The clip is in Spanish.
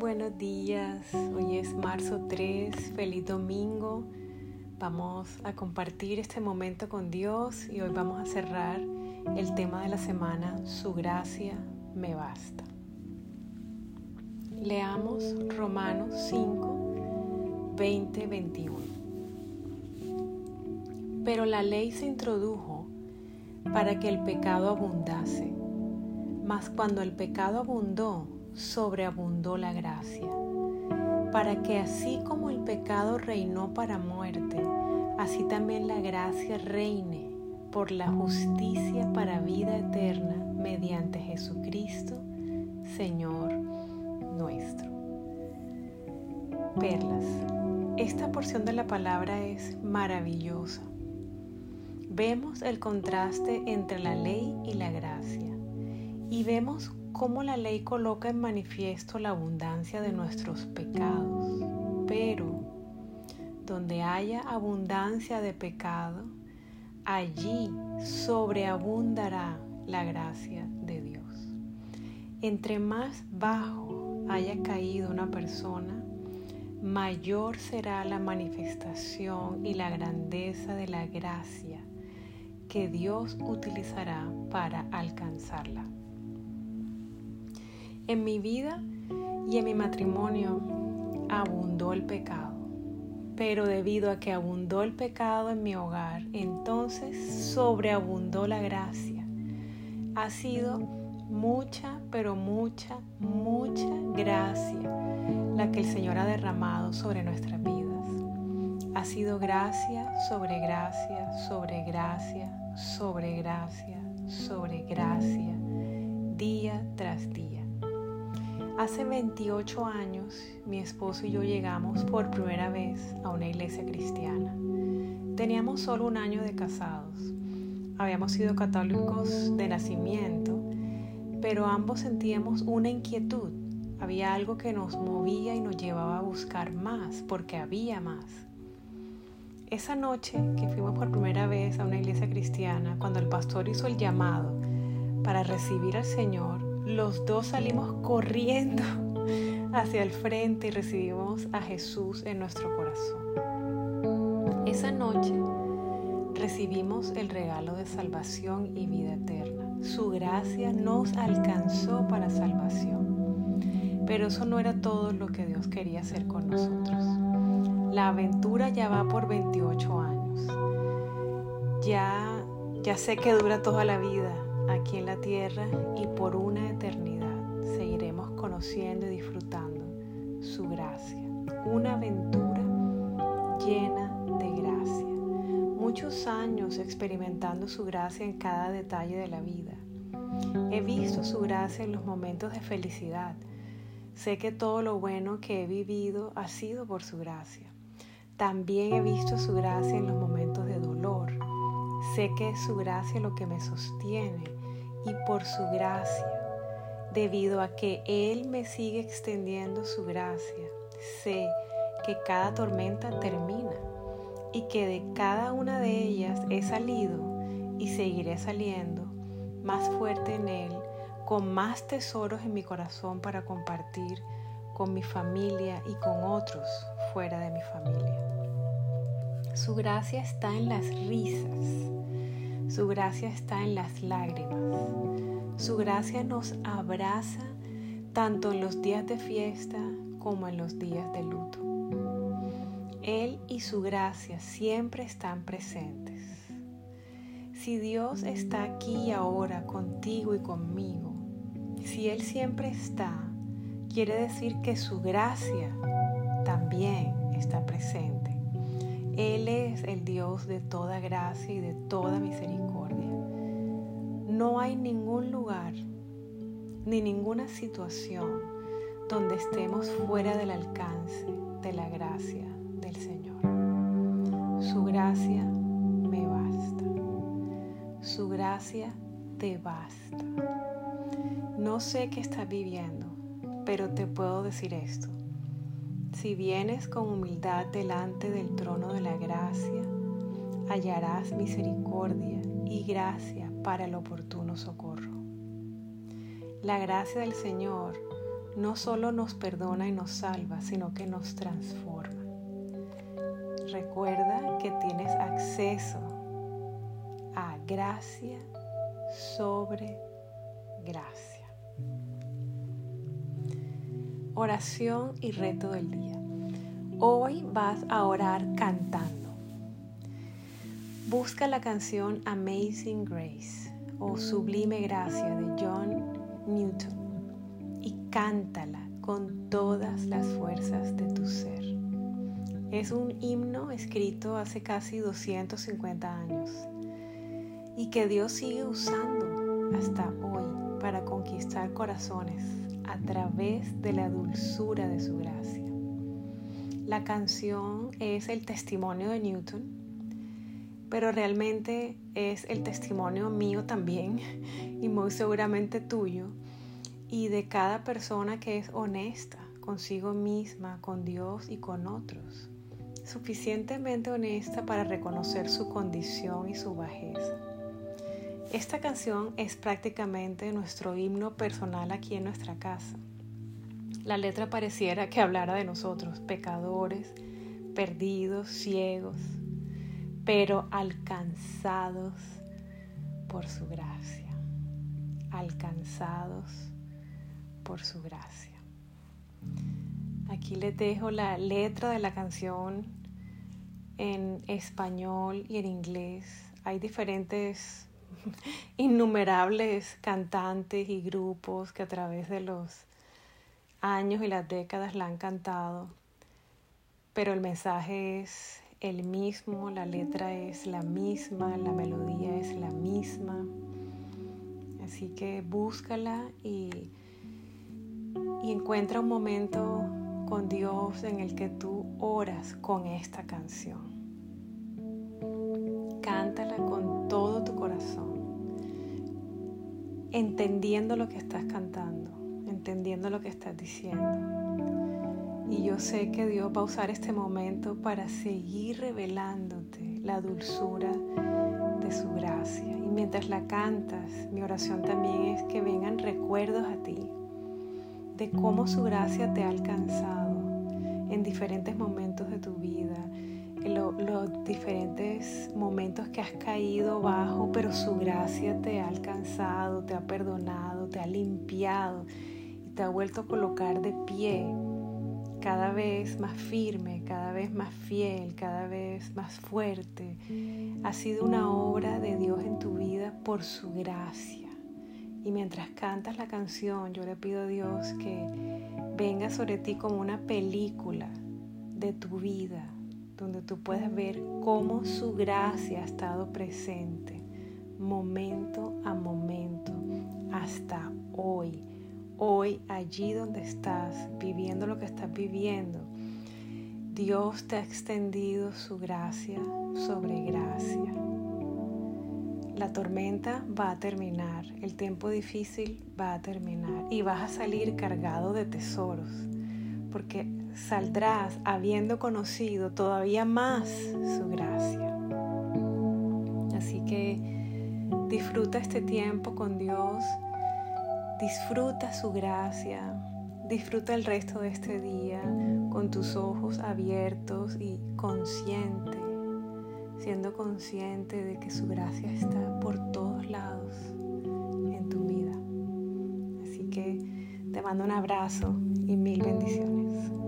buenos días. Hoy es marzo 3, feliz domingo. Vamos a compartir este momento con Dios y hoy vamos a cerrar el tema de la semana, Su gracia me basta. Leamos Romanos 5, 20, 21. Pero la ley se introdujo para que el pecado abundase, mas cuando el pecado abundó, sobreabundó la gracia, para que así como el pecado reinó para muerte, así también la gracia reine por la justicia para vida eterna mediante Jesucristo, Señor nuestro. Perlas. Esta porción de la palabra es maravillosa. Vemos el contraste entre la ley y la gracia y vemos cómo la ley coloca en manifiesto la abundancia de nuestros pecados, pero donde haya abundancia de pecado, allí sobreabundará la gracia de Dios. Entre más bajo haya caído una persona, mayor será la manifestación y la grandeza de la gracia que Dios utilizará para alcanzarla. En mi vida y en mi matrimonio abundó el pecado, pero debido a que abundó el pecado en mi hogar, entonces sobreabundó la gracia. Ha sido mucha, pero mucha, mucha gracia la que el Señor ha derramado sobre nuestras vidas. Ha sido gracia sobre gracia, sobre gracia, sobre gracia, sobre gracia, día tras día. Hace 28 años mi esposo y yo llegamos por primera vez a una iglesia cristiana. Teníamos solo un año de casados. Habíamos sido católicos de nacimiento, pero ambos sentíamos una inquietud. Había algo que nos movía y nos llevaba a buscar más, porque había más. Esa noche que fuimos por primera vez a una iglesia cristiana, cuando el pastor hizo el llamado para recibir al Señor, los dos salimos corriendo hacia el frente y recibimos a Jesús en nuestro corazón. Esa noche recibimos el regalo de salvación y vida eterna. Su gracia nos alcanzó para salvación. Pero eso no era todo lo que Dios quería hacer con nosotros. La aventura ya va por 28 años. Ya, ya sé que dura toda la vida, aquí en la tierra y por una eternidad seguiremos conociendo y disfrutando su gracia. Una aventura llena de gracia. Muchos años experimentando su gracia en cada detalle de la vida. He visto su gracia en los momentos de felicidad. Sé que todo lo bueno que he vivido ha sido por su gracia. También he visto su gracia en los momentos de. Sé que es su gracia lo que me sostiene y por su gracia, debido a que Él me sigue extendiendo su gracia, sé que cada tormenta termina y que de cada una de ellas he salido y seguiré saliendo más fuerte en Él, con más tesoros en mi corazón para compartir con mi familia y con otros fuera de mi familia. Su gracia está en las risas su gracia está en las lágrimas. Su gracia nos abraza tanto en los días de fiesta como en los días de luto. Él y su gracia siempre están presentes. Si Dios está aquí y ahora contigo y conmigo, si Él siempre está, quiere decir que su gracia también está presente. Él es el Dios de toda gracia y de toda misericordia. No hay ningún lugar ni ninguna situación donde estemos fuera del alcance de la gracia del Señor. Su gracia me basta. Su gracia te basta. No sé qué estás viviendo, pero te puedo decir esto. Si vienes con humildad delante del trono de la gracia, hallarás misericordia y gracia para el oportuno socorro. La gracia del Señor no solo nos perdona y nos salva, sino que nos transforma. Recuerda que tienes acceso a gracia sobre gracia. Oración y reto del día. Hoy vas a orar cantando. Busca la canción Amazing Grace o Sublime Gracia de John Newton y cántala con todas las fuerzas de tu ser. Es un himno escrito hace casi 250 años y que Dios sigue usando hasta hoy para conquistar corazones a través de la dulzura de su gracia. La canción es el testimonio de Newton, pero realmente es el testimonio mío también y muy seguramente tuyo y de cada persona que es honesta consigo misma, con Dios y con otros, suficientemente honesta para reconocer su condición y su bajeza. Esta canción es prácticamente nuestro himno personal aquí en nuestra casa la letra pareciera que hablara de nosotros, pecadores, perdidos, ciegos, pero alcanzados por su gracia, alcanzados por su gracia. Aquí les dejo la letra de la canción en español y en inglés. Hay diferentes, innumerables cantantes y grupos que a través de los años y las décadas la han cantado, pero el mensaje es el mismo, la letra es la misma, la melodía es la misma. Así que búscala y, y encuentra un momento con Dios en el que tú oras con esta canción. Entendiendo lo que estás cantando entendiendo lo que estás diciendo. Y yo sé que Dios va a usar este momento para seguir revelándote la dulzura de su gracia. Y mientras la cantas, mi oración también es que vengan recuerdos a ti de cómo su gracia te ha alcanzado en diferentes momentos de tu vida, los diferentes momentos que has caído bajo, pero su gracia te ha alcanzado, te ha perdonado, te ha limpiado te ha vuelto a colocar de pie, cada vez más firme, cada vez más fiel, cada vez más fuerte. Ha sido una obra de Dios en tu vida por su gracia. Y mientras cantas la canción, yo le pido a Dios que venga sobre ti como una película de tu vida, donde tú puedes ver cómo su gracia ha estado presente, momento a momento, hasta hoy hoy allí donde estás, viviendo lo que estás viviendo, Dios te ha extendido su gracia sobre gracia. La tormenta va a terminar, el tiempo difícil va a terminar y vas a salir cargado de tesoros, porque saldrás habiendo conocido todavía más su gracia. Así que disfruta este tiempo con Dios Disfruta su gracia, disfruta el resto de este día con tus ojos abiertos y consciente, siendo consciente de que su gracia está por todos lados en tu vida. Así que te mando un abrazo y mil bendiciones.